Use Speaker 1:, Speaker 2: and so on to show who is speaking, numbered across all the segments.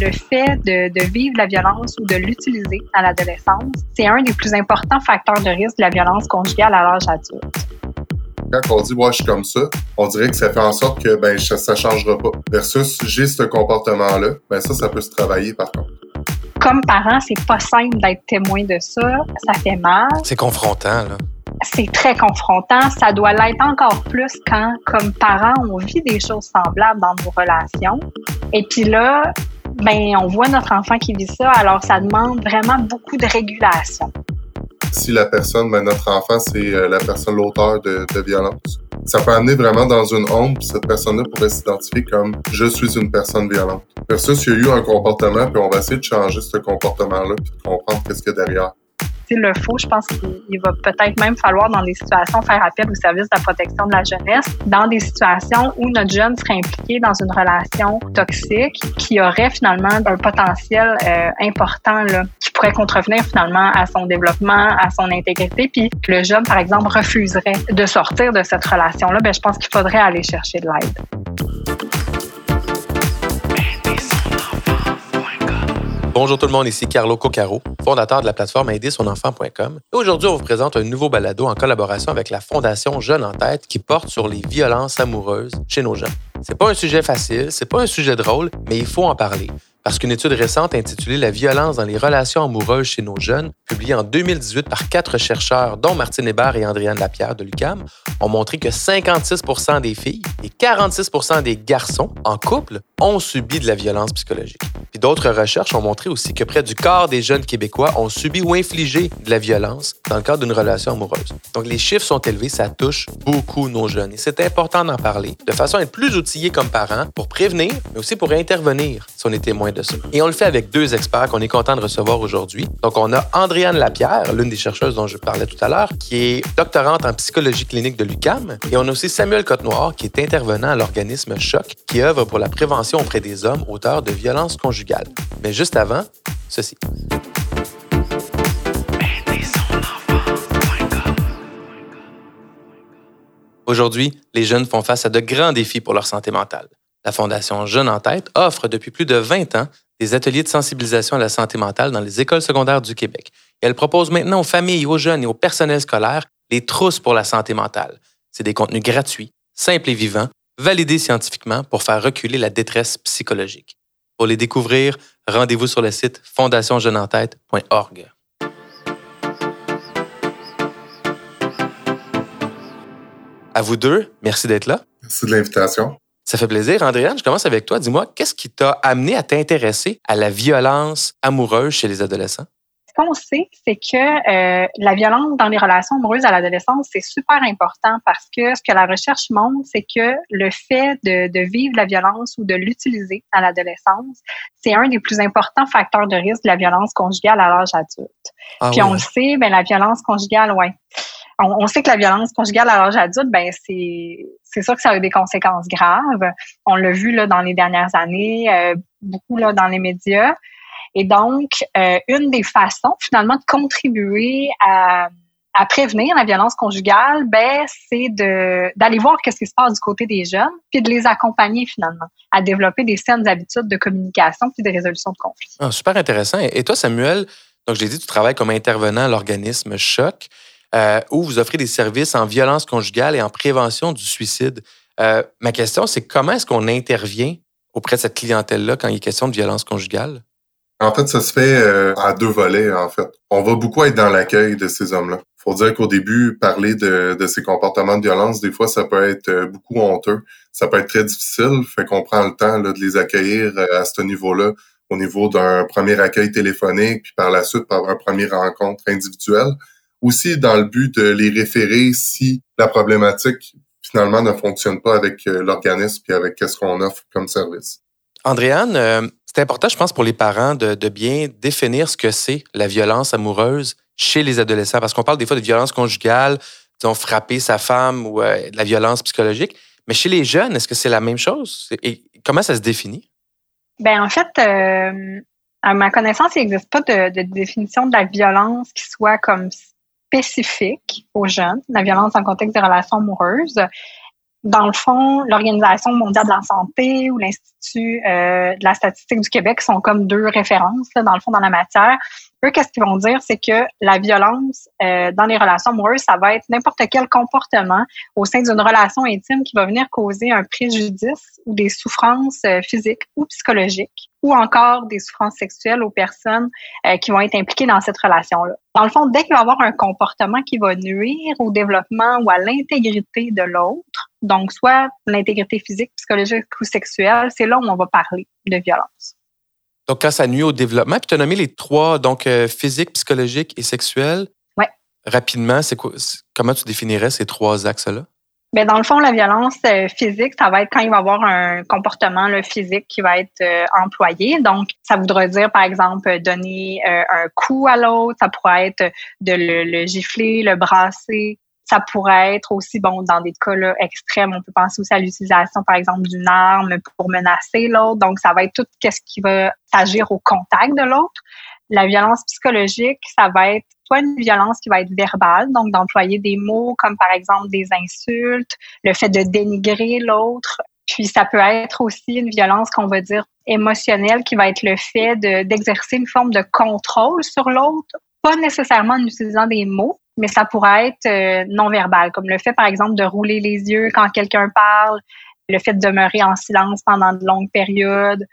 Speaker 1: le fait de, de, vivre la violence ou de l'utiliser à l'adolescence, c'est un des plus importants facteurs de risque de la violence conjugale à l'âge adulte.
Speaker 2: Quand on dit moi je suis comme ça, on dirait que ça fait en sorte que ben ça changera pas. Versus j'ai ce comportement-là, ben ça ça peut se travailler par contre.
Speaker 1: Comme parent, c'est pas simple d'être témoin de ça, ça fait mal.
Speaker 3: C'est confrontant là
Speaker 1: c'est très confrontant. Ça doit l'être encore plus quand, comme parents, on vit des choses semblables dans nos relations. Et puis là, ben, on voit notre enfant qui vit ça, alors ça demande vraiment beaucoup de régulation.
Speaker 2: Si la personne, ben, notre enfant, c'est euh, la personne, l'auteur de, violence, ça peut amener vraiment dans une honte, cette personne-là pourrait s'identifier comme je suis une personne violente. Versus, il y a eu un comportement, puis on va essayer de changer ce comportement-là, puis de comprendre qu'est-ce qu'il y a derrière
Speaker 1: le faut, je pense qu'il va peut-être même falloir dans des situations faire appel au service de la protection de la jeunesse, dans des situations où notre jeune serait impliqué dans une relation toxique qui aurait finalement un potentiel euh, important qui pourrait contrevenir finalement à son développement, à son intégrité, puis le jeune, par exemple, refuserait de sortir de cette relation-là, ben, je pense qu'il faudrait aller chercher de l'aide.
Speaker 3: Bonjour tout le monde, ici Carlo Coccaro, fondateur de la plateforme aidersonenfant.com. Aujourd'hui, on vous présente un nouveau balado en collaboration avec la Fondation Jeunes en tête qui porte sur les violences amoureuses chez nos jeunes. C'est pas un sujet facile, c'est pas un sujet drôle, mais il faut en parler parce qu'une étude récente intitulée La violence dans les relations amoureuses chez nos jeunes, publiée en 2018 par quatre chercheurs, dont Martine Hébert et Andréane Lapierre de l'UCAM, ont montré que 56% des filles et 46% des garçons en couple ont subi de la violence psychologique. Puis d'autres recherches ont montré aussi que près du quart des jeunes Québécois ont subi ou infligé de la violence dans le cadre d'une relation amoureuse. Donc les chiffres sont élevés, ça touche beaucoup nos jeunes et c'est important d'en parler de façon à être plus outillés comme parents pour prévenir, mais aussi pour intervenir si on est témoin et on le fait avec deux experts qu'on est content de recevoir aujourd'hui. Donc, on a Andréane Lapierre, l'une des chercheuses dont je parlais tout à l'heure, qui est doctorante en psychologie clinique de l'UCAM. Et on a aussi Samuel Côte-Noir, qui est intervenant à l'organisme Choc, qui œuvre pour la prévention auprès des hommes auteurs de violences conjugales. Mais juste avant, ceci. Aujourd'hui, les jeunes font face à de grands défis pour leur santé mentale. La Fondation Jeunes en tête offre depuis plus de 20 ans des ateliers de sensibilisation à la santé mentale dans les écoles secondaires du Québec. elle propose maintenant aux familles, aux jeunes et au personnel scolaire les trousses pour la santé mentale. C'est des contenus gratuits, simples et vivants, validés scientifiquement pour faire reculer la détresse psychologique. Pour les découvrir, rendez-vous sur le site fondationjeuneentête.org. À vous deux, merci d'être là.
Speaker 2: Merci de l'invitation.
Speaker 3: Ça fait plaisir. Andréane, je commence avec toi. Dis-moi, qu'est-ce qui t'a amené à t'intéresser à la violence amoureuse chez les adolescents?
Speaker 1: Ce qu'on sait, c'est que euh, la violence dans les relations amoureuses à l'adolescence, c'est super important parce que ce que la recherche montre, c'est que le fait de, vivre la violence ou de l'utiliser à l'adolescence, c'est un des plus importants facteurs de risque de la violence conjugale à l'âge adulte. Ah Puis on le sait, ben la violence conjugale, ouais on, sait que la violence conjugale à l'âge adulte, ben c'est c'est sûr que ça a eu des conséquences graves. On l'a vu là dans les dernières années, euh, beaucoup là dans les médias. Et donc, euh, une des façons finalement de contribuer à, prévenir la violence conjugale, ben c'est de d'aller voir qu'est-ce qui se passe du côté des jeunes, puis de les accompagner finalement à développer des saines habitudes de communication puis de résolution de conflits.
Speaker 3: Ah, super intéressant. Et toi, Samuel, donc j'ai dit, tu travailles comme intervenant à l'organisme Choc euh, où vous offrez des services en violence conjugale et en prévention du suicide. Euh, ma question, c'est comment est-ce qu'on intervient auprès de cette clientèle-là quand il est question de violence conjugale?
Speaker 2: En fait, ça se fait euh, à deux volets, en fait. On va beaucoup être dans l'accueil de ces hommes-là. faut dire qu'au début, parler de, ces comportements de violence, des fois, ça peut être euh, beaucoup honteux. Ça peut être très difficile. Fait qu'on prend le temps de les accueillir euh, à ce niveau-là, au niveau d'un premier accueil téléphonique, puis par la suite, par un premier rencontre individuelle aussi dans le but de les référer si la problématique finalement ne fonctionne pas avec euh, l'organisme et avec ce qu'on offre comme service.
Speaker 3: Andréane, euh, c'est important, je pense, pour les parents de, bien définir ce que c'est la violence amoureuse chez les adolescents, parce qu'on parle des fois de violence conjugale, disons, frapper sa femme ou euh, de la violence psychologique. Mais chez les jeunes, est-ce que c'est la même chose? Et comment ça se définit?
Speaker 1: Ben en fait, à ma connaissance, il n'existe pas de, de, définition de la violence qui soit comme spécifique aux jeunes, la violence en contexte des relations amoureuses. dans le fond, l'Organisation mondiale de la santé ou l'Institut euh, de la statistique du Québec sont comme deux références, dans le fond, dans la matière. Eux, qu'est-ce qu'ils vont dire, c'est que la violence euh, dans les relations amoureuses, ça va être n'importe quel comportement au sein d'une relation intime qui va venir causer un préjudice ou des souffrances euh, physiques ou psychologiques ou encore des souffrances sexuelles aux personnes euh, qui vont être impliquées dans cette relation-là. Dans le fond, dès qu'il va y avoir un comportement qui va nuire au développement ou à l'intégrité de l'autre, donc soit l'intégrité physique, psychologique ou sexuelle, c'est là où on va parler de violence.
Speaker 3: Donc, quand ça nuit au développement, puis tu as nommé les trois, donc euh, physique, psychologique et sexuel.
Speaker 1: Oui.
Speaker 3: Rapidement, c'est quoi, comment tu définirais ces trois axes-là?
Speaker 1: Bien, dans le fond, la violence euh, physique, ça va être quand il va y avoir un comportement physique qui va être euh, employé. Donc, ça voudrait dire, par exemple, donner un coup à l'autre. Ça pourrait être de le, le, gifler, le brasser, ça pourrait être aussi, bon, dans des cas extrêmes, on peut penser aussi à l'utilisation, par exemple, d'une arme pour menacer l'autre. Donc, ça va être tout ce qui va s'agir au contact de l'autre. La violence psychologique, ça va être soit une violence qui va être verbale, donc d'employer des mots comme par exemple des insultes, le fait de dénigrer l'autre. Puis ça peut être aussi une violence qu'on va dire émotionnelle qui va être le fait d'exercer une forme de contrôle sur l'autre, pas nécessairement en utilisant des mots, mais ça pourrait être euh, non-verbal, comme le fait, par exemple, de rouler les yeux quand quelqu'un parle, le fait de demeurer en silence pendant de longues périodes,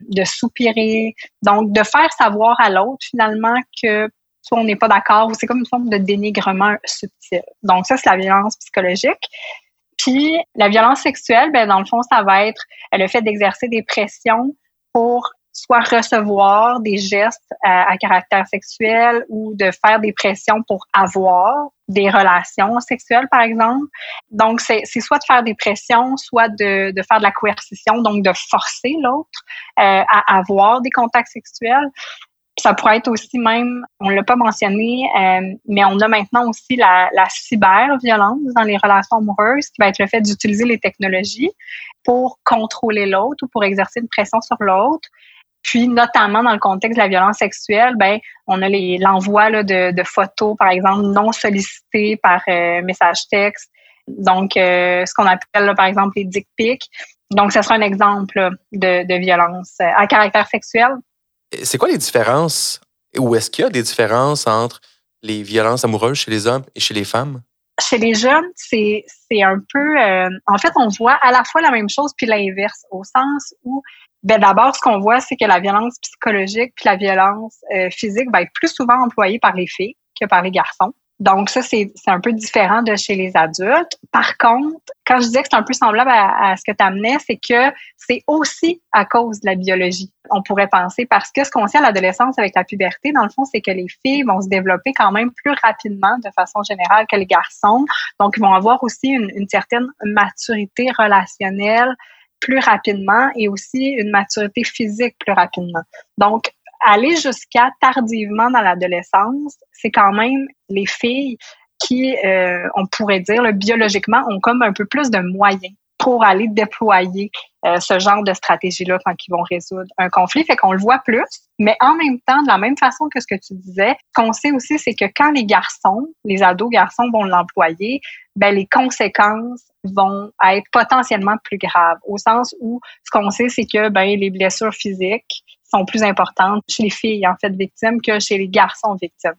Speaker 1: de soupirer. Donc, de faire savoir à l'autre, finalement, que soit on n'est pas d'accord ou c'est comme une forme de dénigrement subtil. Donc, ça, c'est la violence psychologique. Puis, la violence sexuelle, ben, dans le fond, ça va être le fait d'exercer des pressions pour soit recevoir des gestes à, caractère sexuel ou de faire des pressions pour avoir des relations sexuelles, par exemple. Donc, c'est soit de faire des pressions, soit de, de faire de la coercition, donc de forcer l'autre euh, à avoir des contacts sexuels. Ça pourrait être aussi même, on l'a pas mentionné, euh, mais on a maintenant aussi la, la cyber-violence dans les relations amoureuses, qui va être le fait d'utiliser les technologies pour contrôler l'autre ou pour exercer une pression sur l'autre. Puis, notamment dans le contexte de la violence sexuelle, ben, on a l'envoi de, de, photos, par exemple, non sollicitées par euh, message texte. Donc, euh, ce qu'on appelle, par exemple, les dick pics. Donc, ce sera un exemple de, de violence euh, à caractère sexuel.
Speaker 3: C'est quoi les différences, ou est-ce qu'il y a des différences entre les violences amoureuses chez les hommes et chez les femmes?
Speaker 1: Chez les jeunes, c'est un peu... en fait, on voit à la fois la même chose puis l'inverse, au sens où ben d'abord, ce qu'on voit, c'est que la violence psychologique puis la violence euh, physique va être plus souvent employée par les filles que par les garçons. Donc ça, c'est un peu différent de chez les adultes. Par contre, quand je disais que c'est un peu semblable à, ce que tu amenais, c'est que c'est aussi à cause de la biologie, on pourrait penser, parce que ce qu'on sait à l'adolescence avec la puberté, dans le fond, c'est que les filles vont se développer quand même plus rapidement de façon générale que les garçons. Donc, ils vont avoir aussi une, une certaine maturité relationnelle plus rapidement et aussi une maturité physique plus rapidement. Donc, aller jusqu'à tardivement dans l'adolescence, c'est quand même les filles qui, euh, on pourrait dire, biologiquement, ont comme un peu plus de moyens pour aller déployer euh, ce genre de stratégie-là quand ils vont résoudre un conflit. Fait qu'on le voit plus, mais en même temps, de la même façon que ce que tu disais, ce qu'on sait aussi, c'est que quand les garçons, les ados garçons vont l'employer, ben les conséquences vont être potentiellement plus graves. Au sens où ce qu'on sait, c'est que ben les blessures physiques sont plus importantes chez les filles en fait victimes que chez les garçons victimes.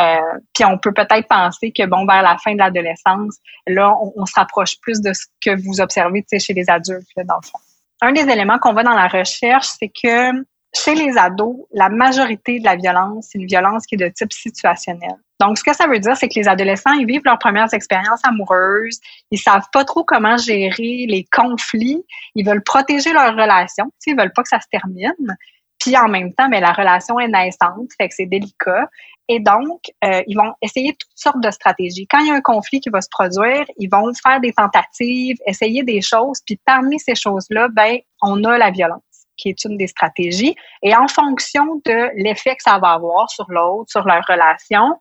Speaker 1: Euh, puis on peut peut-être penser que bon vers la fin de l'adolescence, là on, se rapproche plus de ce que vous observez chez les adultes dans le fond. Un des éléments qu'on voit dans la recherche, c'est que chez les ados, la majorité de la violence, c'est une violence qui est de type situationnel. Donc, ce que ça veut dire, c'est que les adolescents, ils vivent leurs premières expériences amoureuses, ils savent pas trop comment gérer les conflits, ils veulent protéger leur relation, ils veulent pas que ça se termine. Puis en même temps, mais la relation est naissante, fait que c'est délicat. Et donc, euh, ils vont essayer toutes sortes de stratégies. Quand il y a un conflit qui va se produire, ils vont faire des tentatives, essayer des choses. Puis parmi ces choses-là, ben, on a la violence qui est une des stratégies. Et en fonction de l'effet que ça va avoir sur l'autre, sur leur relation,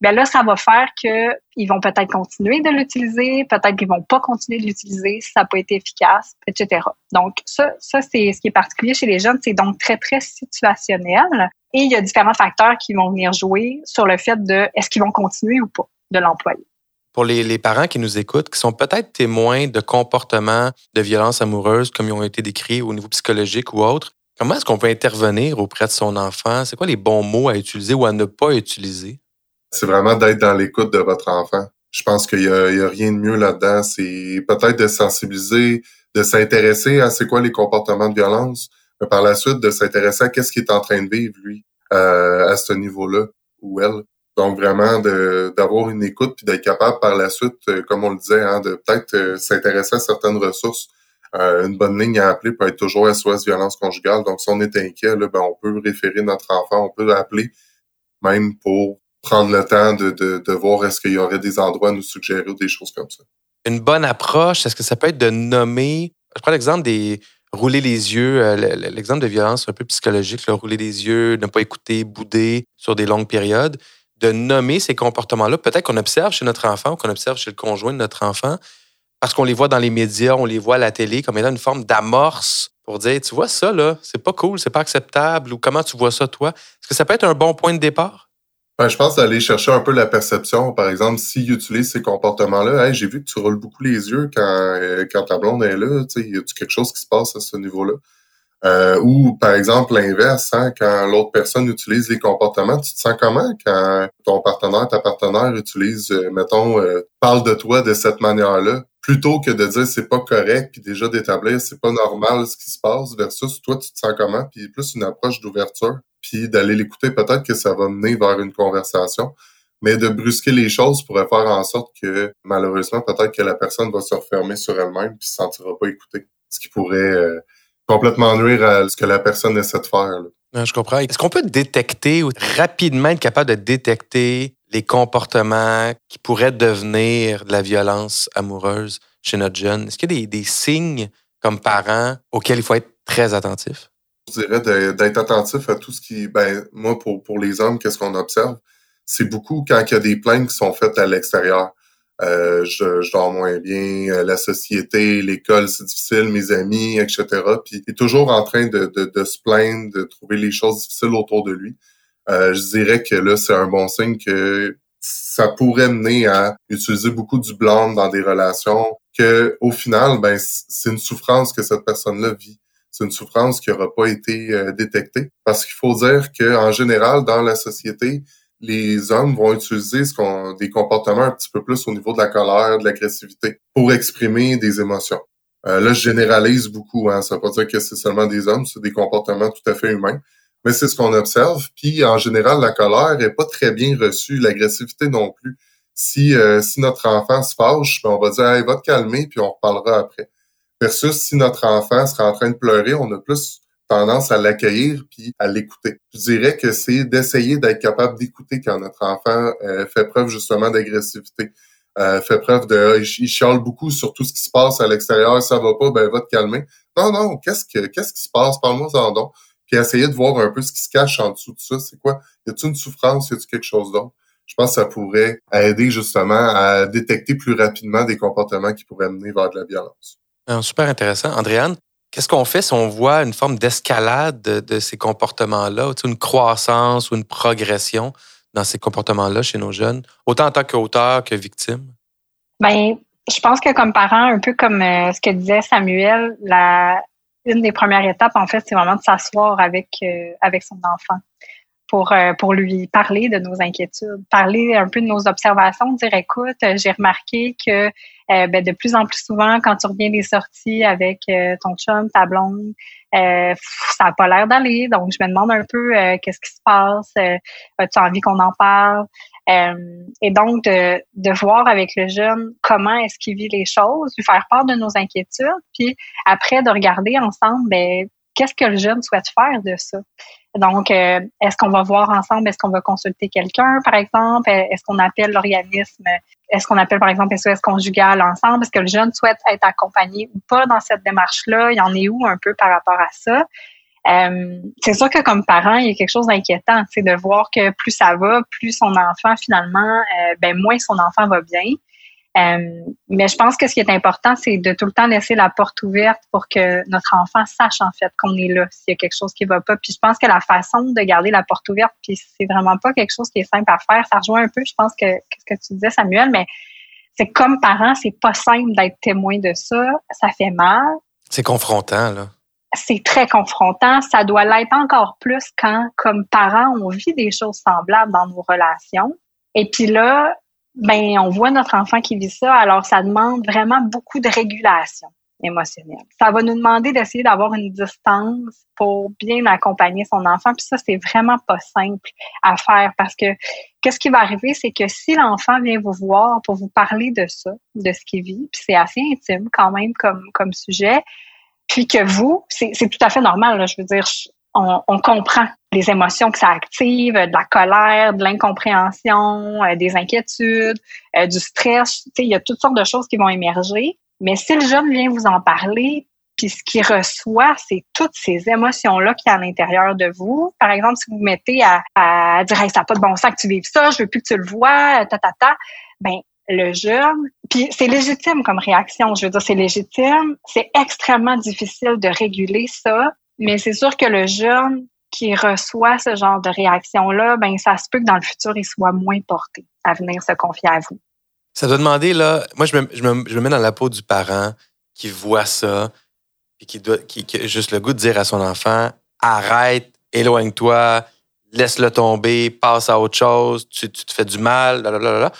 Speaker 1: ben là, ça va faire qu'ils vont peut-être continuer de l'utiliser, peut-être qu'ils vont pas continuer de l'utiliser si ça n'a pas été efficace, etc. Donc, ça, ça c'est ce qui est particulier chez les jeunes, c'est donc très, très situationnel. Et il y a différents facteurs qui vont venir jouer sur le fait de est-ce qu'ils vont continuer ou pas de l'employer.
Speaker 3: pour les, parents qui nous écoutent, qui sont peut-être témoins de comportements de violence amoureuse comme ils ont été décrits au niveau psychologique ou autre, comment est-ce qu'on peut intervenir auprès de son enfant? C'est quoi les bons mots à utiliser ou à ne pas utiliser?
Speaker 2: C'est vraiment d'être dans l'écoute de votre enfant. Je pense qu'il y, a, rien de mieux là-dedans. C'est peut-être de sensibiliser, de s'intéresser à c'est quoi les comportements de violence, mais par la suite de s'intéresser à qu'est-ce qu'il est en train de vivre lui euh, à ce niveau-là ou elle. Donc vraiment d'avoir une écoute puis d'être capable par la suite, euh, comme on le disait, hein, de peut-être euh, s'intéresser à certaines ressources. Euh, une bonne ligne à appeler peut être toujours SOS violence conjugale. Donc si on est inquiet, là, ben, on peut référer notre enfant, on peut appeler même pour prendre le temps de, de, de voir est-ce qu'il y aurait des endroits à nous suggérer ou des choses comme ça.
Speaker 3: Une bonne approche, est-ce que ça peut être de nommer, je prends l'exemple des rouler les yeux, l'exemple de violence un peu psychologique, rouler les yeux, ne pas écouter, bouder sur des longues périodes de nommer ces comportements-là, peut-être qu'on observe chez notre enfant ou qu'on observe chez le conjoint de notre enfant, parce qu'on les voit dans les médias, on les voit à la télé comme étant une forme d'amorce pour dire, tu vois ça, là, c'est pas cool, c'est pas acceptable, ou comment tu vois ça, toi? Est-ce que ça peut être un bon point de départ?
Speaker 2: Ben, je pense d'aller chercher un peu la perception. Par exemple, s'il utilise ces comportements-là, hey, j'ai vu que tu roules beaucoup les yeux quand, euh, quand ta blonde est là, y a quelque chose qui se passe à ce niveau-là? Euh, ou par exemple l'inverse, hein, quand l'autre personne utilise les comportements, tu te sens comment quand ton partenaire, ta partenaire utilise, euh, mettons, euh, parle de toi de cette manière-là, plutôt que de dire c'est pas correct, puis déjà d'établir c'est pas normal ce qui se passe, versus toi tu te sens comment, puis plus une approche d'ouverture, d'aller l'écouter, peut-être que ça va mener vers une conversation. Mais de brusquer les choses pourrait faire en sorte que malheureusement, peut-être que la personne va se refermer sur elle-même puis se sentira pas écoutée. Ce qui pourrait complètement nuire à ce que la personne essaie de faire.
Speaker 3: je comprends. Est-ce qu'on peut détecter ou rapidement être capable de détecter les comportements qui pourraient devenir de la violence amoureuse chez notre jeune? Est-ce qu'il y a des, signes comme parents auxquels il faut être très attentif?
Speaker 2: Je dirais d'être attentif à tout ce qui, ben, moi, pour, pour les hommes, qu'est-ce qu'on observe? C'est beaucoup quand il y a des plaintes qui sont faites à l'extérieur. Euh, je, je, dors moins bien, euh, la société, l'école, c'est difficile, mes amis, etc. Puis il est toujours en train de, de, de, se plaindre, de trouver les choses difficiles autour de lui. Euh, je dirais que là, c'est un bon signe que ça pourrait mener à utiliser beaucoup du blâme dans des relations, que au final, ben c'est une souffrance que cette personne-là vit. C'est une souffrance qui n'aura pas été euh, détectée. Parce qu'il faut dire qu'en général, dans la société, les hommes vont utiliser des comportements un petit peu plus au niveau de la colère, de l'agressivité, pour exprimer des émotions. Euh, là, je généralise beaucoup. Hein. Ça veut pas dire que c'est seulement des hommes, c'est des comportements tout à fait humains. Mais c'est ce qu'on observe. Puis, en général, la colère est pas très bien reçue, l'agressivité non plus. Si, euh, si notre enfant se fâche, ben, on va dire hey, va te calmer, puis on reparlera après. Versus si notre enfant sera en train de pleurer, on a plus tendance à l'accueillir puis à l'écouter. Je dirais que c'est d'essayer d'être capable d'écouter quand notre enfant euh, fait preuve justement d'agressivité, euh, fait preuve de il chiale beaucoup sur tout ce qui se passe à l'extérieur, ça va pas, ben va te calmer. Non non, qu'est-ce que qu'est-ce qui se passe? Parle-moi en don. Puis essayer de voir un peu ce qui se cache en dessous de ça, c'est quoi? Y a-t-il une souffrance, y a-t-il quelque chose d'autre? Je pense que ça pourrait aider justement à détecter plus rapidement des comportements qui pourraient mener vers de la violence.
Speaker 3: Super intéressant. Andréane, Qu'est-ce qu'on fait si on voit une forme d'escalade de, ces comportements-là, une croissance ou une progression dans ces comportements-là chez nos jeunes, autant en tant qu'auteur que victime?
Speaker 1: Bien, je pense que comme parent, un peu comme euh, ce que disait Samuel, la, une des premières étapes, en fait, c'est vraiment de s'asseoir avec, euh, avec son enfant pour, euh, pour lui parler de nos inquiétudes, parler un peu de nos observations, dire écoute, j'ai remarqué que euh, ben, de plus en plus souvent, quand tu reviens des sorties avec euh, ton chum, ta blonde, euh, ça n'a pas l'air d'aller. Donc, je me demande un peu qu'est-ce qui se passe? As-tu envie qu'on en parle? et donc, de, de voir avec le jeune comment est-ce qu'il vit les choses, lui faire part de nos inquiétudes, puis après de regarder ensemble, ben, qu'est-ce que le jeune souhaite faire de ça? Donc, euh, est-ce qu'on va voir ensemble, est-ce qu'on va consulter quelqu'un, par exemple? Est-ce qu'on appelle l'organisme, est-ce qu'on appelle, par exemple, SOS conjugal ensemble? Est-ce que le jeune souhaite être accompagné ou pas dans cette démarche-là? Il en est où un peu par rapport à ça? Euh, c'est sûr que comme parent, il y a quelque chose d'inquiétant, c'est de voir que plus ça va, plus son enfant finalement, euh, ben moins son enfant va bien. Euh, mais je pense que ce qui est important, c'est de tout le temps laisser la porte ouverte pour que notre enfant sache en fait qu'on est là s'il y a quelque chose qui va pas. Puis je pense que la façon de garder la porte ouverte, puis c'est vraiment pas quelque chose qui est simple à faire. Ça rejoint un peu, je pense que ce que tu disais Samuel, mais c'est comme parent, c'est pas simple d'être témoin de ça. Ça fait mal.
Speaker 3: C'est confrontant, là.
Speaker 1: C'est très confrontant. Ça doit l'être encore plus quand, comme parents, on vit des choses semblables dans nos relations. Et puis là, ben, on voit notre enfant qui vit ça. Alors, ça demande vraiment beaucoup de régulation émotionnelle. Ça va nous demander d'essayer d'avoir une distance pour bien accompagner son enfant. Puis ça, c'est vraiment pas simple à faire parce que qu'est-ce qui va arriver, c'est que si l'enfant vient vous voir pour vous parler de ça, de ce qu'il vit, puis c'est assez intime quand même comme, comme sujet, puis que vous, c'est tout à fait normal, là, je veux dire, on, on, comprend les émotions que ça active, de la colère, de l'incompréhension, euh, des inquiétudes, euh, du stress. Il y a toutes sortes de choses qui vont émerger. Mais si le jeune vient vous en parler, puis ce qu'il reçoit, c'est toutes ces émotions-là qui a à l'intérieur de vous. Par exemple, si vous, vous mettez à, à dire hey, ça n'a pas de bon sens que tu vives ça, je veux plus que tu le vois, ta ta ta, ben le jeune, puis c'est légitime comme réaction. Je veux dire, c'est légitime. C'est extrêmement difficile de réguler ça, mais c'est sûr que le jeune qui reçoit ce genre de réaction-là, ben ça se peut que dans le futur, il soit moins porté à venir se confier à vous.
Speaker 3: Ça doit demander, là, moi, je me, je me, mets dans la peau du parent qui voit ça, et qui, doit, qui, qui a juste le goût de dire à son enfant arrête, éloigne-toi, laisse-le tomber, passe à autre chose, tu, tu te fais du mal, là.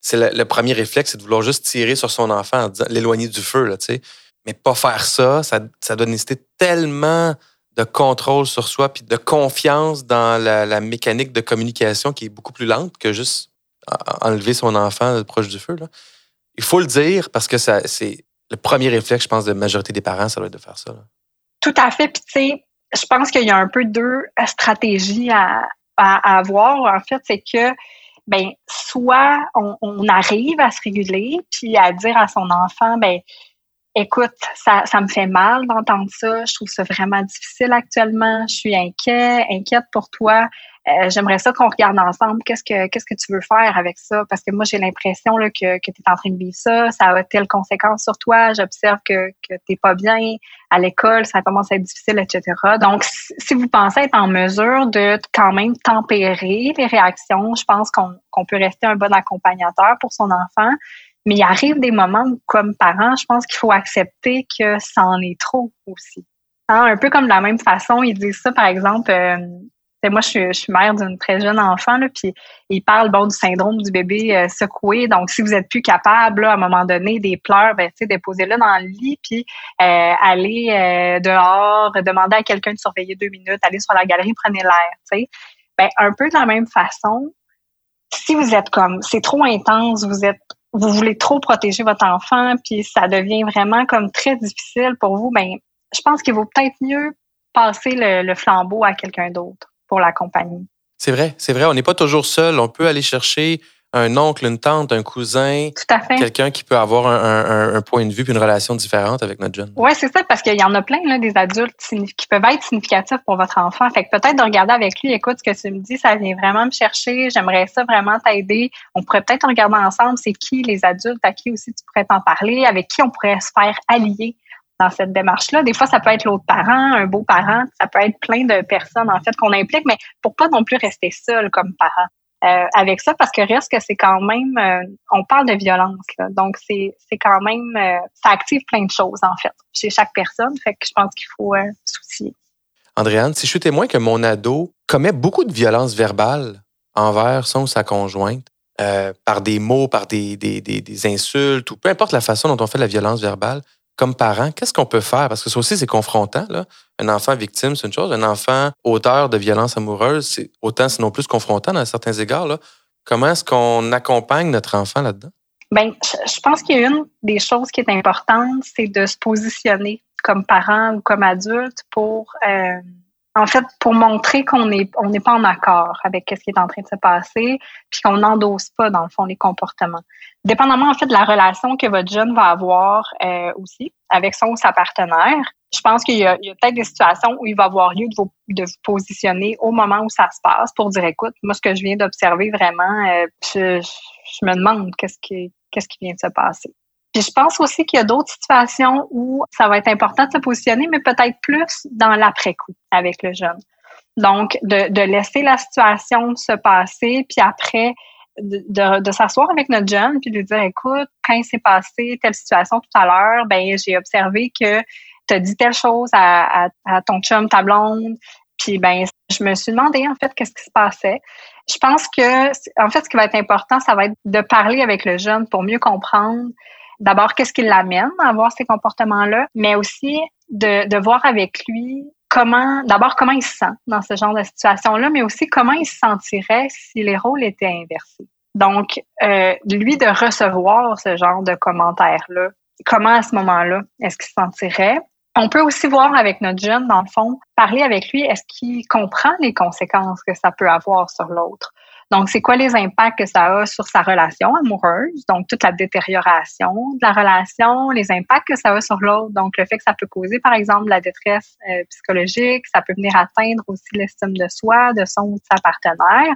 Speaker 3: C'est le, premier réflexe, c'est de vouloir juste tirer sur son enfant en l'éloigner du feu, là, tu sais. Mais pas faire ça, ça, ça doit nécessiter tellement de contrôle sur soi puis de confiance dans la, mécanique de communication qui est beaucoup plus lente que juste enlever son enfant proche du feu. Là. Il faut le dire parce que ça, c'est le premier réflexe, je pense, de la majorité des parents, ça doit être de faire ça.
Speaker 1: Tout à fait. Puis, tu sais, je pense qu'il y a un peu deux stratégies à, à, avoir. En fait, c'est que, ben, soit on, on, arrive à se réguler, puis à dire à son enfant, ben, écoute, ça, ça me fait mal d'entendre ça. Je trouve ça vraiment difficile actuellement. Je suis inquiet, inquiète pour toi. Euh, j'aimerais ça qu'on regarde ensemble qu'est-ce que qu'est-ce que tu veux faire avec ça? Parce que moi j'ai l'impression là que que tu es en train de vivre ça, ça a telle conséquence sur toi, j'observe que que t'es pas bien à l'école, ça commence à être difficile, etc. Donc si vous pensez être en mesure de quand même tempérer les réactions, je pense qu'on qu'on peut rester un bon accompagnateur pour son enfant. Mais il arrive des moments où, comme parent, je pense qu'il faut accepter que ça en est trop aussi. Hein, un peu comme de la même façon, ils disent ça, par exemple, euh, moi, je suis, mère d'une très jeune enfant, là, puis il parle bon du syndrome du bébé euh, secoué. Donc, si vous êtes plus capable, à un moment donné, des pleurs, ben, déposez-le dans le lit, puis euh, allez euh, dehors, demander à quelqu'un de surveiller deux minutes, allez sur la galerie, prenez l'air. Ben, un peu de la même façon, si vous êtes comme c'est trop intense, vous êtes vous voulez trop protéger votre enfant, puis ça devient vraiment comme très difficile pour vous, ben je pense qu'il vaut peut-être mieux passer le flambeau à quelqu'un d'autre pour la compagnie.
Speaker 3: C'est vrai, c'est vrai. On n'est pas toujours seul. On peut aller chercher un oncle, une tante, un cousin, quelqu'un qui peut avoir un, point de vue puis une relation différente avec notre jeune.
Speaker 1: Oui, c'est ça, parce qu'il y en a plein là, des adultes qui peuvent être significatifs pour votre enfant. Fait que peut-être de regarder avec lui, écoute, ce que tu me dis, ça vient vraiment me chercher, j'aimerais ça vraiment t'aider. On pourrait peut-être regarder ensemble, c'est qui les adultes à qui aussi tu pourrais t'en parler, avec qui on pourrait se faire allier dans cette démarche-là. Des fois, ça peut être l'autre parent, un beau parent, ça peut être plein de personnes en fait qu'on implique, mais pour pas non plus rester seul comme parent. Euh, avec ça parce que reste que c'est quand même euh, on parle de violence donc c'est c'est quand même euh, ça active plein de choses en fait chez chaque personne fait que je pense qu'il faut soucier.
Speaker 3: Andréane, si je suis témoin que mon ado commet beaucoup de violence verbale envers son ou sa conjointe par des mots, par des, des, des, des insultes ou peu importe la façon dont on fait la violence verbale, comme parent, qu'est-ce qu'on peut faire? Parce que ça aussi, c'est confrontant. Un enfant victime, c'est une chose. Un enfant auteur de violence amoureuse, c'est autant sinon plus confrontant dans certains égards. Comment est-ce qu'on accompagne notre enfant là-dedans?
Speaker 1: Bien, je pense qu'il des choses qui est importante, c'est de se positionner comme parent ou comme adulte pour euh, en fait, pour montrer qu'on n'est pas en accord avec ce qui est en train de se passer, puis qu'on n'endosse pas, dans le fond, les comportements. Dépendamment, en fait, de la relation que votre jeune va avoir euh, aussi avec son ou sa partenaire, je pense qu'il y a, a peut-être des situations où il va avoir lieu de vous, positionner au moment où ça se passe pour dire, écoute, moi, ce que je viens d'observer vraiment, euh, je, me demande qu'est-ce qui, qu'est-ce qui vient de se passer. Puis je pense aussi qu'il y a d'autres situations où ça va être important de se positionner, mais peut-être plus dans l'après-coup avec le jeune. Donc, de, de laisser la situation se passer, puis après, de, de s'asseoir avec notre jeune puis de lui dire, écoute, quand il s'est passé telle situation tout à l'heure, ben j'ai observé que tu as dit telle chose à, à, ton chum, ta blonde, puis ben je me suis demandé en fait qu'est-ce qui se passait. Je pense que en fait ce qui va être important, ça va être de parler avec le jeune pour mieux comprendre d'abord qu'est-ce qui l'amène à avoir ces comportements-là, mais aussi de, de voir avec lui comment, d'abord comment il se sent dans ce genre de situation-là, mais aussi comment il se sentirait si les rôles étaient inversés. Donc, euh, lui de recevoir ce genre de commentaires-là, comment à ce moment-là est-ce qu'il se sentirait? On peut aussi voir avec notre jeune, dans le fond, parler avec lui, est-ce qu'il comprend les conséquences que ça peut avoir sur l'autre? Donc, c'est quoi les impacts que ça a sur sa relation amoureuse? Donc, toute la détérioration de la relation, les impacts que ça a sur l'autre. Donc, le fait que ça peut causer, par exemple, la détresse euh, psychologique, ça peut venir atteindre aussi l'estime de soi, de son ou de sa partenaire.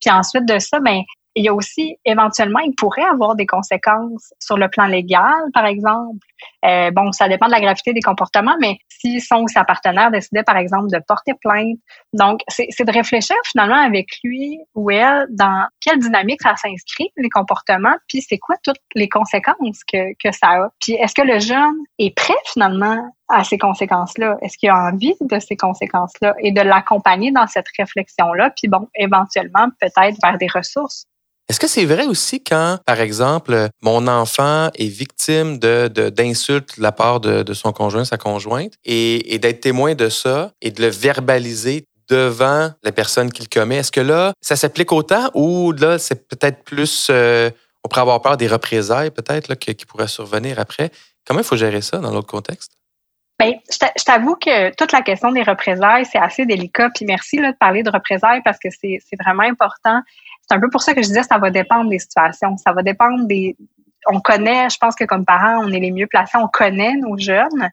Speaker 1: Puis ensuite de ça, ben, il y a aussi, éventuellement, il pourrait avoir des conséquences sur le plan légal, par exemple. Euh, bon, ça dépend de la gravité des comportements, mais si son ou sa partenaire décidait, par exemple, de porter plainte. Donc, c'est de réfléchir finalement avec lui ou elle dans quelle dynamique ça s'inscrit, les comportements, puis c'est quoi toutes les conséquences que, que ça a. Puis est-ce que le jeune est prêt finalement à ces conséquences-là? Est-ce qu'il a envie de ces conséquences-là et de l'accompagner dans cette réflexion-là? Puis bon, éventuellement, peut-être vers des ressources
Speaker 3: est-ce que c'est vrai aussi quand, par exemple, mon enfant est victime de, d'insultes de, la part de, son conjoint, sa conjointe, et, d'être témoin de ça et de le verbaliser devant la personne qui le commet, est-ce que là, ça s'applique autant ou là, c'est peut-être plus, euh, on pourrait avoir peur des représailles peut-être qui, qui pourraient survenir après? Comment il faut gérer ça dans l'autre contexte?
Speaker 1: Bien, je t'avoue que toute la question des représailles, c'est assez délicat. Puis merci là, de parler de représailles parce que c'est vraiment important c'est un peu pour ça que je disais ça va dépendre des situations. Ça va dépendre des. On connaît, je pense que comme parents, on est les mieux placés, on connaît nos jeunes.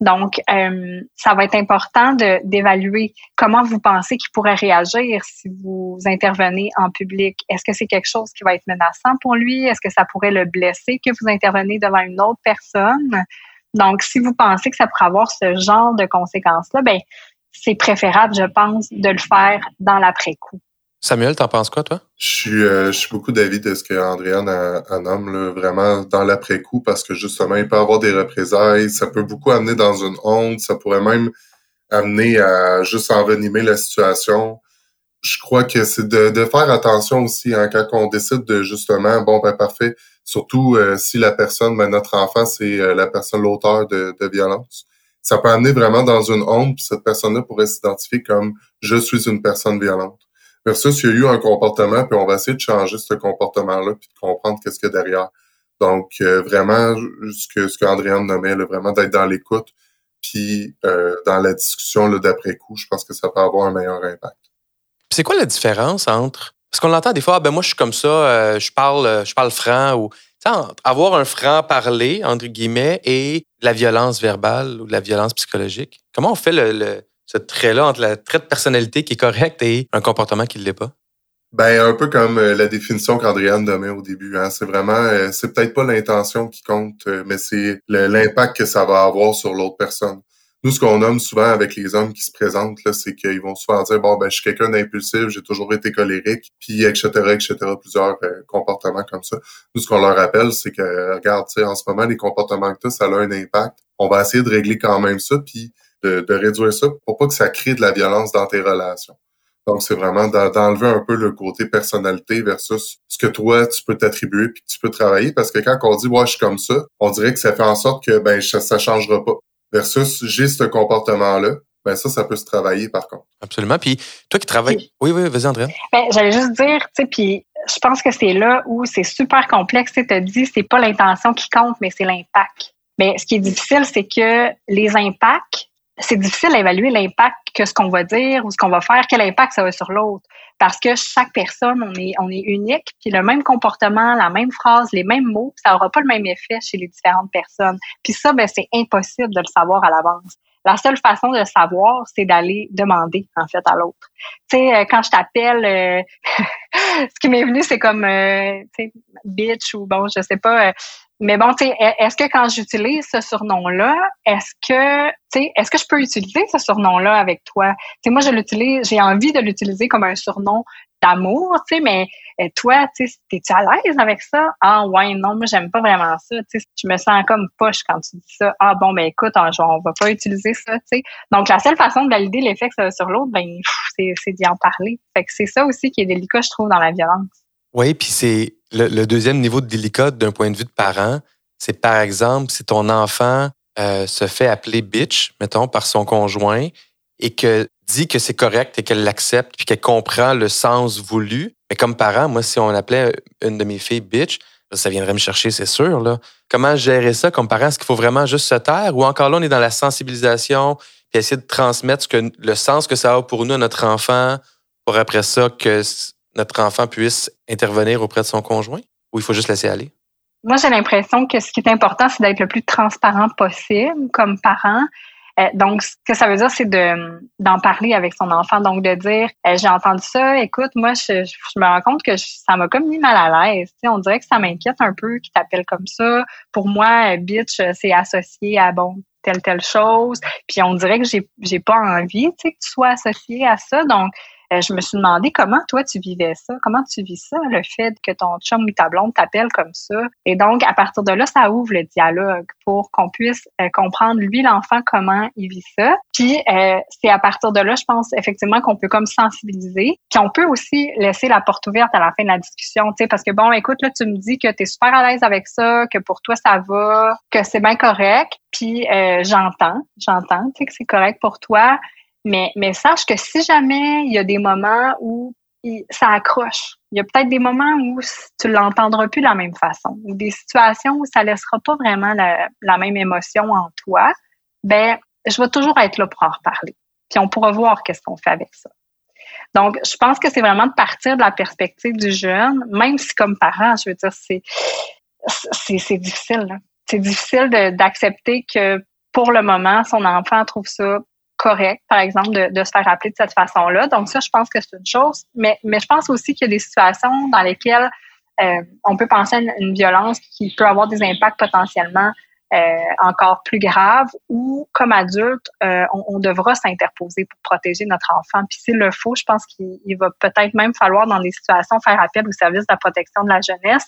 Speaker 1: Donc, euh, ça va être important d'évaluer comment vous pensez qu'il pourrait réagir si vous intervenez en public. Est-ce que c'est quelque chose qui va être menaçant pour lui? Est-ce que ça pourrait le blesser que vous intervenez devant une autre personne? Donc, si vous pensez que ça pourrait avoir ce genre de conséquences-là, ben c'est préférable, je pense, de le faire dans l'après-coup.
Speaker 3: Samuel, t'en penses quoi, toi?
Speaker 2: Je suis, euh, je suis beaucoup d'avis de ce que a, nomme, là, vraiment dans l'après-coup, parce que justement, il peut avoir des représailles, ça peut beaucoup amener dans une honte, ça pourrait même amener à juste envenimer la situation. Je crois que c'est de, de, faire attention aussi hein, quand on décide de justement, bon ben parfait, surtout euh, si la personne, ben, notre enfant, c'est euh, la personne, l'auteur de, de violence. Ça peut amener vraiment dans une honte, puis cette personne-là pourrait s'identifier comme je suis une personne violente versus il y a eu un comportement, puis on va essayer de changer ce comportement-là, puis de comprendre qu'est-ce qu'il y a derrière. Donc, euh, vraiment, ce que ce qu'Andréane nommait, vraiment d'être dans l'écoute, puis euh, dans la discussion d'après-coup, je pense que ça peut avoir un meilleur impact.
Speaker 3: C'est quoi la différence entre... Parce qu'on entend des fois, ah, ben moi, je suis comme ça, euh, je parle je parle franc, ou avoir un franc parler, entre guillemets, et la violence verbale ou la violence psychologique. Comment on fait le ce trait-là entre la trait de personnalité qui est correct et un comportement qui ne l'est pas?
Speaker 2: Ben, un peu comme euh, la définition qu'Andréane donnait au début. Hein. C'est vraiment, euh, c'est peut-être pas l'intention qui compte, euh, mais c'est l'impact que ça va avoir sur l'autre personne. Nous, ce qu'on nomme souvent avec les hommes qui se présentent, là, c'est qu'ils vont souvent dire, bon, ben, je suis quelqu'un d'impulsif, j'ai toujours été colérique, puis etc., etc., plusieurs comportements comme ça. Nous, ce qu'on leur rappelle, c'est que, regarde, en ce moment, les comportements que tu as, ça a un impact. On va essayer de régler quand même ça, puis de, réduire ça pour pas que ça crée de la violence dans tes relations. Donc, c'est vraiment d'enlever un peu le côté personnalité versus ce que toi, tu peux t'attribuer puis que tu peux travailler. Parce que quand on dit, ouais, je suis comme ça, on dirait que ça fait en sorte que, ben, ça, ça changera pas. Versus, j'ai ce comportement-là, ben, ça, ça peut se travailler, par contre.
Speaker 3: Absolument. Puis, toi qui travailles. Oui, oui, vas-y, André.
Speaker 1: Ben, j'allais juste dire, tu sais, puis je pense que c'est là où c'est super complexe. Tu as dit, c'est pas l'intention qui compte, mais c'est l'impact. Mais ce qui est difficile, c'est que les impacts, c'est difficile à évaluer l'impact que ce qu'on va dire ou ce qu'on va faire, quel impact ça va sur l'autre. Parce que chaque personne, on est, on est unique, puis le même comportement, la même phrase, les mêmes mots, ça aura pas le même effet chez les différentes personnes. Puis ça, ben, c'est impossible de le savoir à l'avance. La seule façon de le savoir, c'est d'aller demander, en fait, à l'autre. Tu sais, euh, quand je t'appelle, euh, ce qui m'est venu, c'est comme, euh, tu sais, bitch ou bon, je sais pas, mais bon, tu sais, est-ce que quand j'utilise ce surnom-là, est-ce que, tu sais, est-ce que je peux utiliser ce surnom-là avec toi? Tu sais, moi, je l'utilise, j'ai envie de l'utiliser comme un surnom d'amour, tu sais, mais Et toi, tu sais, t'es-tu à l'aise avec ça? Ah ouais, non, moi j'aime pas vraiment ça. Tu sais, je me sens comme poche quand tu dis ça. Ah bon, ben écoute, on, on va pas utiliser ça, tu sais. Donc la seule façon de valider l'effet que ça a sur l'autre, ben c'est d'y en parler. Fait que c'est ça aussi qui est délicat, je trouve, dans la violence.
Speaker 3: Oui, puis c'est le, deuxième niveau de délicat d'un point de vue de parent, c'est par exemple si ton enfant euh, se fait appeler bitch, mettons, par son conjoint et que dit que c'est correct et qu'elle l'accepte puis qu'elle comprend le sens voulu. Mais comme parent, moi, si on appelait une de mes filles bitch, ça viendrait me chercher, c'est sûr. Là. Comment gérer ça comme parent? Est-ce qu'il faut vraiment juste se taire ou encore là, on est dans la sensibilisation puis essayer de transmettre que, le sens que ça a pour nous à notre enfant pour après ça que notre enfant puisse intervenir auprès de son conjoint ou il faut juste laisser aller?
Speaker 1: Moi, j'ai l'impression que ce qui est important, c'est d'être le plus transparent possible comme parent. Euh, donc, ce que ça veut dire, c'est de d'en parler avec son enfant. Donc, de dire, euh, j'ai entendu ça, écoute, moi, je, me rends compte que ça m'a comme mis mal à l'aise. On dirait que ça m'inquiète un peu qu'il t'appelle comme ça. Pour moi, euh, bitch, c'est associé à, bon, telle, telle chose. Puis on dirait que j'ai, j'ai pas envie, tu sais, que tu sois associé à ça. Donc, je me suis demandé comment toi tu vivais ça, comment tu vis ça, le fait que ton chum ou ta blonde t'appelle comme ça. Et donc, à partir de là, ça ouvre le dialogue pour qu'on puisse euh, comprendre, lui, l'enfant, comment il vit ça. Puis, euh, c'est à partir de là, je pense, effectivement, qu'on peut comme sensibiliser. Puis, on peut aussi laisser la porte ouverte à la fin de la discussion, tu sais, parce que bon, écoute, là, tu me dis que tu es super à l'aise avec ça, que pour toi, ça va, que c'est bien correct. Puis, j'entends, j'entends, tu sais, que c'est correct pour toi. Mais, mais sache que si jamais il y a des moments où ça accroche, il y a peut-être des moments où tu l'entendras plus de la même façon, ou des situations où ça laissera pas vraiment la, même émotion en toi, ben je vais toujours être là pour en reparler. Puis on pourra voir qu'est-ce qu'on fait avec ça. Donc, je pense que c'est vraiment de partir de la perspective du jeune, même si comme parent, je veux dire, c'est c'est difficile. C'est difficile d'accepter que pour le moment, son enfant trouve ça correct, par exemple, de, se faire appeler de cette façon-là. Donc ça, je pense que c'est une chose. Mais, mais je pense aussi qu'il y a des situations dans lesquelles euh, on peut penser à une, violence qui peut avoir des impacts potentiellement euh, encore plus graves ou, comme adulte, euh, on, devra s'interposer pour protéger notre enfant. Puis s'il le faut, je pense qu'il va peut-être même falloir, dans des situations, faire appel au service de la protection de la jeunesse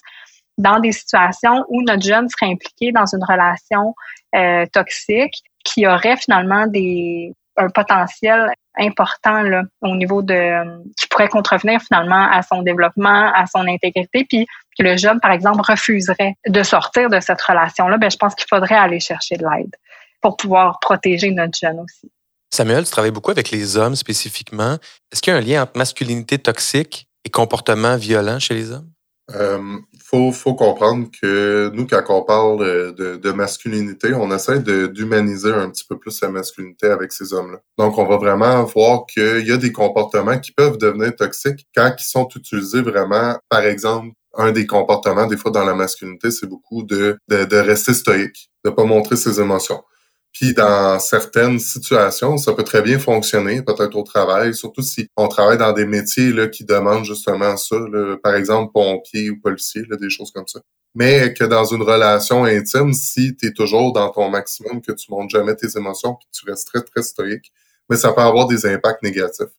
Speaker 1: dans des situations où notre jeune serait impliqué dans une relation toxique qui aurait finalement des, un potentiel important là, au niveau de qui pourrait contrevenir finalement à son développement, à son intégrité, puis que le jeune, par exemple, refuserait de sortir de cette relation-là, ben, je pense qu'il faudrait aller chercher de l'aide pour pouvoir protéger notre jeune aussi.
Speaker 3: Samuel, tu travailles beaucoup avec les hommes spécifiquement. Est-ce qu'il y a un lien entre masculinité toxique et comportement violent chez les hommes?
Speaker 2: Euh, faut, faut comprendre que nous, quand on parle de, de masculinité, on essaie d'humaniser un petit peu plus la masculinité avec ces hommes-là. Donc, on va vraiment voir qu'il y a des comportements qui peuvent devenir toxiques quand ils sont utilisés vraiment, par exemple, un des comportements, des fois dans la masculinité, c'est beaucoup de, de, de rester stoïque, de pas montrer ses émotions. Puis dans certaines situations, ça peut très bien fonctionner, peut-être au travail, surtout si on travaille dans des métiers là, qui demandent justement ça, par exemple pompier ou policier, là, des choses comme ça. Mais que dans une relation intime, si tu es toujours dans ton maximum, que tu montres jamais tes émotions, puis tu restes très, très stoïque, mais ça peut avoir des impacts négatifs.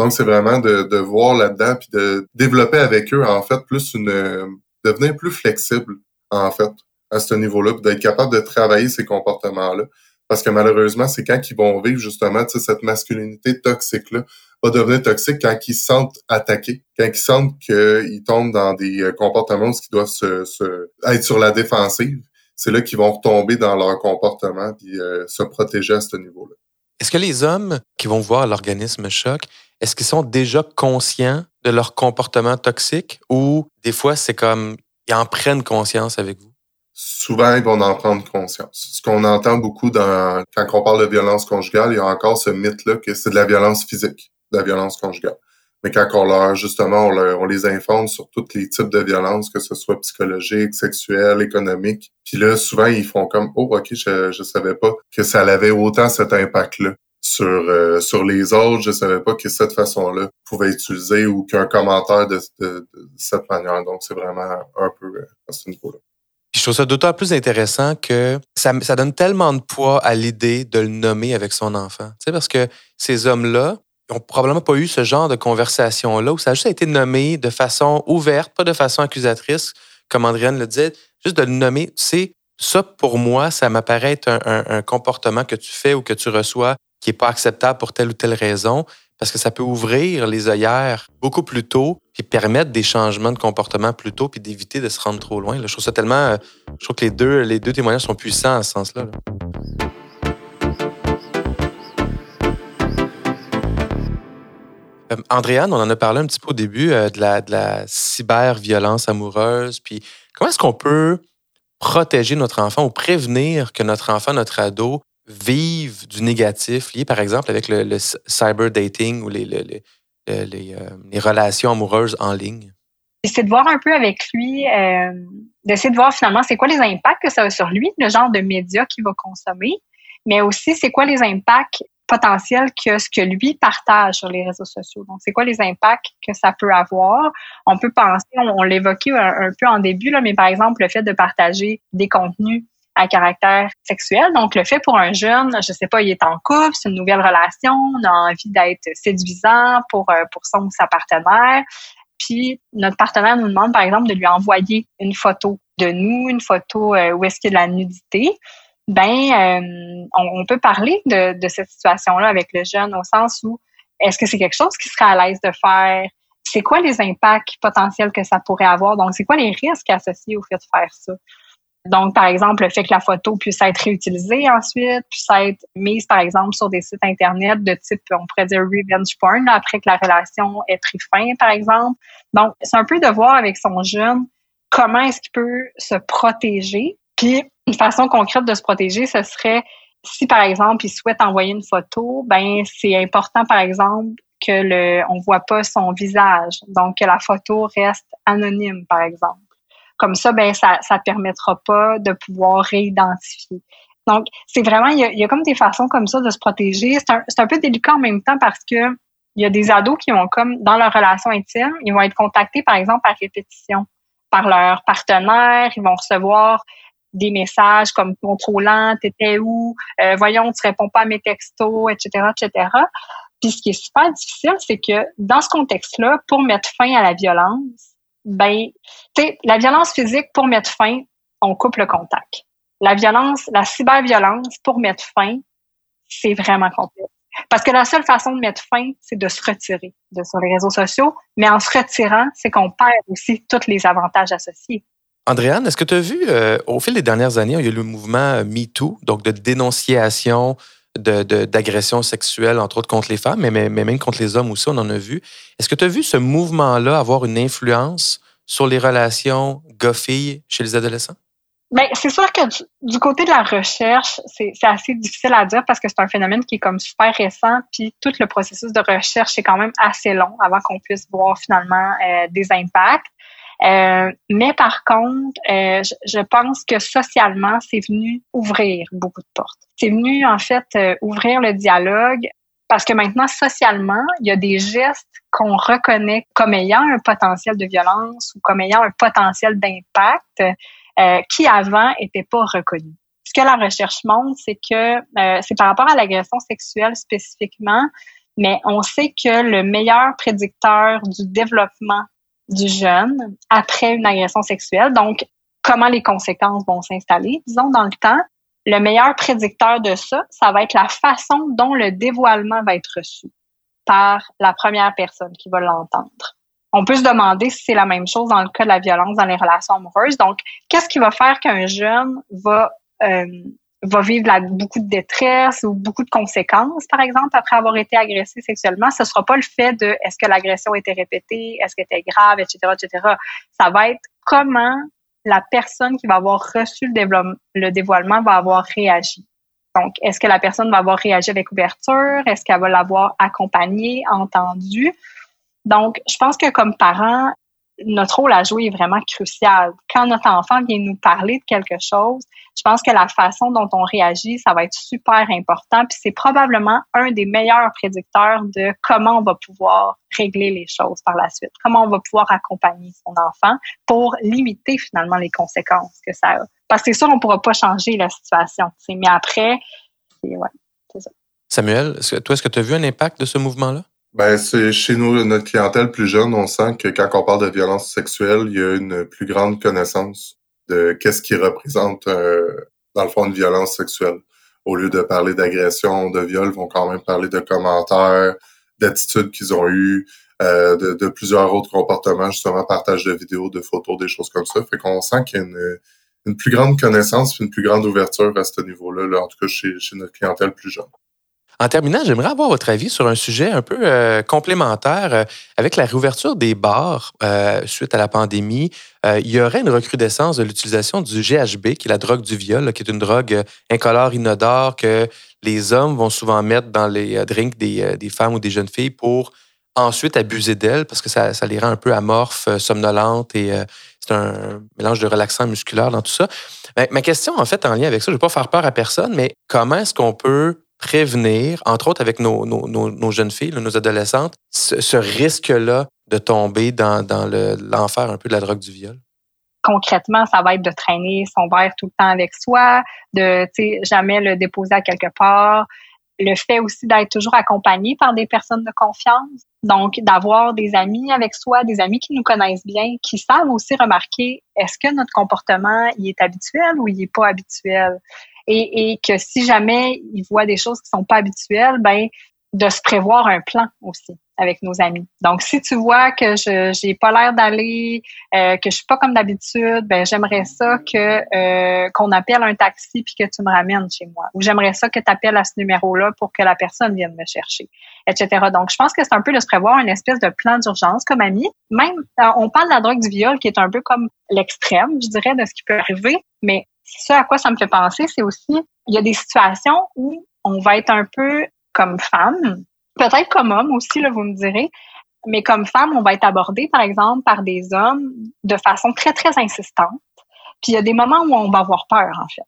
Speaker 2: Donc, c'est vraiment de, de voir là-dedans, puis de développer avec eux, en fait, plus une... devenir plus flexible, en fait, à ce niveau-là, d'être capable de travailler ces comportements-là. Parce que malheureusement, c'est quand ils vont vivre justement cette masculinité toxique-là, va devenir toxique quand ils se sentent attaqués, quand ils sentent qu'ils tombent dans des euh, comportements qui doivent se, être sur la défensive. C'est là qu'ils vont retomber dans leur comportement et euh, se protéger à ce niveau-là.
Speaker 3: Est-ce que les hommes qui vont voir l'organisme choc, est-ce qu'ils sont déjà conscients de leur comportement toxique ou des fois c'est comme ils en prennent conscience avec vous?
Speaker 2: Souvent, ils vont en prendre conscience. Ce qu'on entend beaucoup dans, quand on parle de violence conjugale, il y a encore ce mythe-là que c'est de la violence physique, de la violence conjugale. Mais quand on leur, justement, on, les informe sur tous les types de violences, que ce soit psychologique, sexuelle, économique, puis là, souvent, ils font comme, oh, ok, je, je savais pas que ça avait autant cet impact-là sur euh, sur les autres. Je savais pas que cette façon-là pouvait utiliser ou qu'un commentaire de, cette manière. Donc, c'est vraiment un peu euh, à ce niveau-là
Speaker 3: trouve ça d'autant plus intéressant que ça, donne tellement de poids à l'idée de le nommer avec son enfant. Tu parce que ces hommes-là, n'ont probablement pas eu ce genre de conversation-là où ça a juste été nommé de façon ouverte, pas de façon accusatrice, comme Andréane le disait, juste de le nommer. Tu sais, ça, pour moi, ça m'apparaît être un, comportement que tu fais ou que tu reçois qui n'est pas acceptable pour telle ou telle raison, parce que ça peut ouvrir les œillères beaucoup plus tôt, puis permettre des changements de comportement plus tôt, puis d'éviter de se rendre trop loin. Je trouve ça tellement. Euh, je trouve que les deux, les deux témoignages sont puissants à ce sens-là. Euh, Andréane, on en a parlé un petit peu au début euh, de la, de la cyber-violence amoureuse. Puis comment est-ce qu'on peut protéger notre enfant ou prévenir que notre enfant, notre ado, vive du négatif lié, par exemple, avec le, cyber dating ou les, les, euh, les, relations amoureuses en ligne?
Speaker 1: C'est de voir un peu avec lui, d'essayer de voir finalement c'est quoi les impacts que ça a sur lui, le genre de médias qu'il va consommer, mais aussi c'est quoi les impacts potentiel que ce que lui partage sur les réseaux sociaux. Donc, c'est quoi les impacts que ça peut avoir? On peut penser, on, l'évoquait un, peu en début, là, mais par exemple, le fait de partager des contenus à caractère sexuel. Donc, le fait pour un jeune, je sais pas, il est en couple, c'est une nouvelle relation, on a envie d'être séduisant pour, euh, pour son ou sa partenaire. Puis, notre partenaire nous demande, par exemple, de lui envoyer une photo de nous, une photo euh, où est-ce qu'il y a de la nudité ben euh, on, peut parler de, cette situation-là avec le jeune au sens où est-ce que c'est quelque chose qui serait à l'aise de faire? C'est quoi les impacts potentiels que ça pourrait avoir? Donc, c'est quoi les risques associés au fait de faire ça? Donc, par exemple, le fait que la photo puisse être réutilisée ensuite, puisse être mise, par exemple, sur des sites Internet de type, on pourrait dire revenge porn, après que la relation ait pris fin, par exemple. Donc, c'est un peu de voir avec son jeune comment est-ce qu'il peut se protéger. Puis, une façon concrète de se protéger, ce serait si par exemple il souhaite envoyer une photo, ben c'est important par exemple que le on voit pas son visage, donc que la photo reste anonyme par exemple. Comme ça, ben ça ça permettra pas de pouvoir réidentifier. Donc c'est vraiment il y, a, comme des façons comme ça de se protéger. C'est un, un peu délicat en même temps parce que il y a des ados qui ont comme dans leur relation intime, ils vont être contactés par exemple par répétition par leur partenaire, ils vont recevoir des messages comme contrôlant, t'étais où, euh, voyons, tu réponds pas à mes textos, etc., etc. Puis ce qui est super difficile, c'est que dans ce contexte-là, pour mettre fin à la violence, ben, tu sais, la violence physique, pour mettre fin, on coupe le contact. La violence, la cyberviolence, pour mettre fin, c'est vraiment complexe. Parce que la seule façon de mettre fin, c'est de se retirer de sur les réseaux sociaux. Mais en se retirant, c'est qu'on perd aussi tous les avantages associés.
Speaker 3: Andréane, est-ce que tu as vu, euh, au fil des dernières années, il y a eu le mouvement euh, MeToo, donc de dénonciation d'agressions de, sexuelles, entre autres contre les femmes, mais, mais, même contre les hommes aussi, on en a vu. Est-ce que tu as vu ce mouvement-là avoir une influence sur les relations gars-filles chez les adolescents?
Speaker 1: Bien, c'est sûr que du, côté de la recherche, c'est assez difficile à dire parce que c'est un phénomène qui est comme super récent, puis tout le processus de recherche est quand même assez long avant qu'on puisse voir finalement euh, des impacts. Euh, mais par contre, euh, je, pense que socialement, c'est venu ouvrir beaucoup de portes. C'est venu en fait euh, ouvrir le dialogue parce que maintenant, socialement, il y a des gestes qu'on reconnaît comme ayant un potentiel de violence ou comme ayant un potentiel d'impact qui avant n'étaient pas reconnus. Ce que la recherche montre, c'est que c'est par rapport à l'agression sexuelle spécifiquement, mais on sait que le meilleur prédicteur du développement du jeune après une agression sexuelle. Donc, comment les conséquences vont s'installer, disons, dans le temps. Le meilleur prédicteur de ça, ça va être la façon dont le dévoilement va être reçu par la première personne qui va l'entendre. On peut se demander si c'est la même chose dans le cas de la violence dans les relations amoureuses. Donc, qu'est-ce qui va faire qu'un jeune va euh, va vivre beaucoup de détresse ou beaucoup de conséquences, par exemple, après avoir été agressé sexuellement, ce sera pas le fait de est-ce que l'agression était répétée, est-ce qu'elle était grave, etc., etc. Ça va être comment la personne qui va avoir reçu le, le dévoilement va avoir réagi. Donc, est-ce que la personne va avoir réagi avec ouverture? Est-ce qu'elle va l'avoir accompagné, entendu? Donc, je pense que comme parent, notre rôle à jouer est vraiment crucial. Quand notre enfant vient nous parler de quelque chose, je pense que la façon dont on réagit, ça va être super important. Puis c'est probablement un des meilleurs prédicteurs de comment on va pouvoir régler les choses par la suite, comment on va pouvoir accompagner son enfant pour limiter finalement les conséquences que ça a. Parce que c'est sûr, on ne pourra pas changer la situation. Mais après, c'est ça.
Speaker 3: Samuel, toi, est-ce que tu as vu un impact de ce mouvement-là?
Speaker 2: Ben, c'est chez nous, notre clientèle plus jeune, on sent que quand on parle de violence sexuelle, il y a une plus grande connaissance de qu'est-ce qui représente, euh, dans le fond, une violence sexuelle. Au lieu de parler d'agression, de viol, ils vont quand même parler de commentaires, d'attitudes qu'ils ont eues, euh, de, de, plusieurs autres comportements, justement, partage de vidéos, de photos, des choses comme ça. Fait qu'on sent qu'il y a une, une plus grande connaissance, une plus grande ouverture à ce niveau-là, là, en tout cas chez, chez notre clientèle plus jeune.
Speaker 3: En terminant, j'aimerais avoir votre avis sur un sujet un peu euh, complémentaire. Euh, avec la réouverture des bars euh, suite à la pandémie, il y aurait une recrudescence de l'utilisation du GHB, qui est la drogue du viol, qui est une drogue incolore, inodore, que les hommes vont souvent mettre dans les drinks des, des femmes ou des jeunes filles pour ensuite abuser d'elles parce que ça, les rend un peu amorphes, somnolentes et c'est un mélange de relaxant musculaire dans tout ça. ma question, en fait, en lien avec ça, je ne veux pas faire peur à personne, mais comment est-ce qu'on peut prévenir, entre autres avec nos, nos, jeunes filles, nos adolescentes, ce, risque-là de tomber dans, dans l'enfer un peu de la drogue du viol?
Speaker 1: Concrètement, ça va être de traîner son verre tout le temps avec soi, de jamais le déposer à quelque part. Le fait aussi d'être toujours accompagné par des personnes de confiance. Donc, d'avoir des amis avec soi, des amis qui nous connaissent bien, qui savent aussi remarquer est-ce que notre comportement il est habituel ou il est pas habituel? Et, et que si jamais ils voient des choses qui sont pas habituelles, ben de se prévoir un plan aussi avec nos amis. Donc, si tu vois que je j'ai pas l'air d'aller, euh, que je suis pas comme d'habitude, ben j'aimerais ça que euh, qu'on appelle un taxi puis que tu me ramènes chez moi. Ou j'aimerais ça que tu appelles à ce numéro-là pour que la personne vienne me chercher, etc. Donc, je pense que c'est un peu de se prévoir une espèce de plan d'urgence comme ami. Même, euh, on parle de la drogue du viol qui est un peu comme l'extrême, je dirais, de ce qui peut arriver, mais ce à quoi ça me fait penser, c'est aussi, il y a des situations où on va être un peu comme femme, peut-être comme homme aussi, là, vous me direz, mais comme femme, on va être abordé, par exemple, par des hommes de façon très, très insistante. Puis il y a des moments où on va avoir peur, en fait.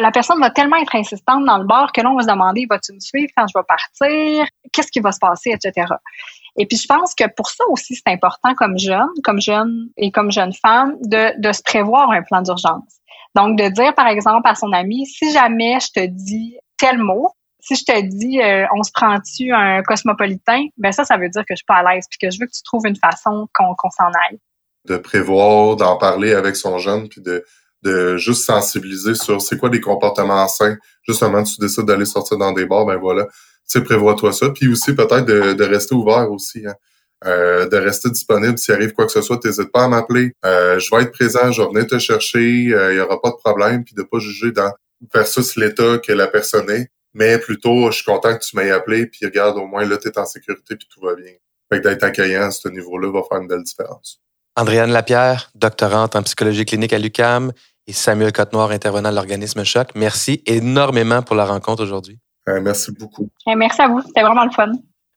Speaker 1: La personne va tellement être insistante dans le bar que là, on va se demander, vas-tu me suivre quand je vais partir? Qu'est-ce qui va se passer, etc. Et puis, je pense que pour ça aussi, c'est important comme jeune, comme jeune et comme jeune femme, de se prévoir un plan d'urgence. Donc, de dire, par exemple, à son ami, si jamais je te dis tel mot, si je te dis euh, on se prend-tu un cosmopolitain, ben ça, ça veut dire que je suis pas à l'aise puis que je veux que tu trouves une façon qu'on s'en aille.
Speaker 2: De prévoir, d'en parler avec son jeune, puis de, juste sensibiliser sur c'est quoi des comportements sains. Justement, tu décides d'aller sortir dans des bars, ben voilà, tu sais, prévois-toi ça. Puis aussi peut-être de, de rester ouvert aussi. Hein. Euh, de rester disponible. S'il arrive quoi que ce soit, n'hésite pas à m'appeler. Euh, je vais être présent, je vais venir te chercher, euh, il y aura pas de problème, puis de pas juger dans versus l'état que la personne est. Mais plutôt, je suis content que tu m'aies appelé, puis regarde, au moins là, tu es en sécurité, puis tout va bien. Fait que d'être accueillant à ce niveau-là va faire une belle différence.
Speaker 3: Andréane Lapierre, doctorante en psychologie clinique à l'UCAM, et Samuel Cotenoir, intervenant de l'organisme Choc. Merci énormément pour la rencontre aujourd'hui.
Speaker 2: merci beaucoup.
Speaker 1: merci à vous. C'était vraiment le fun.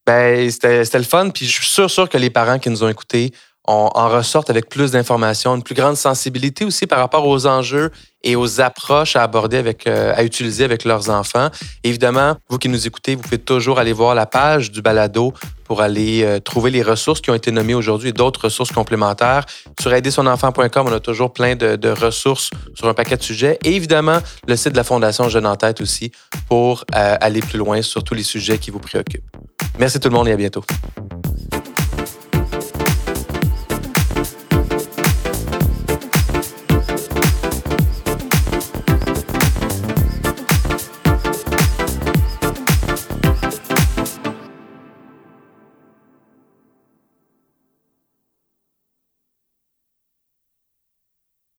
Speaker 3: Ben, c'était le fun. Puis je suis sûr, sûr que les parents qui nous ont écoutés en ressortent avec plus d'informations, une plus grande sensibilité aussi par rapport aux enjeux et aux approches à aborder avec, euh, à utiliser avec leurs enfants. Évidemment, vous qui nous écoutez, vous pouvez toujours aller voir la page du balado pour aller euh, trouver les ressources qui ont été nommées aujourd'hui et d'autres ressources complémentaires. Sur aidersonenfant.com, on a toujours plein de, ressources sur un paquet de sujets. Et évidemment, le site de la Fondation Jeune en tête aussi pour euh, aller plus loin sur tous les sujets qui vous préoccupent. Merci tout le monde et à bientôt.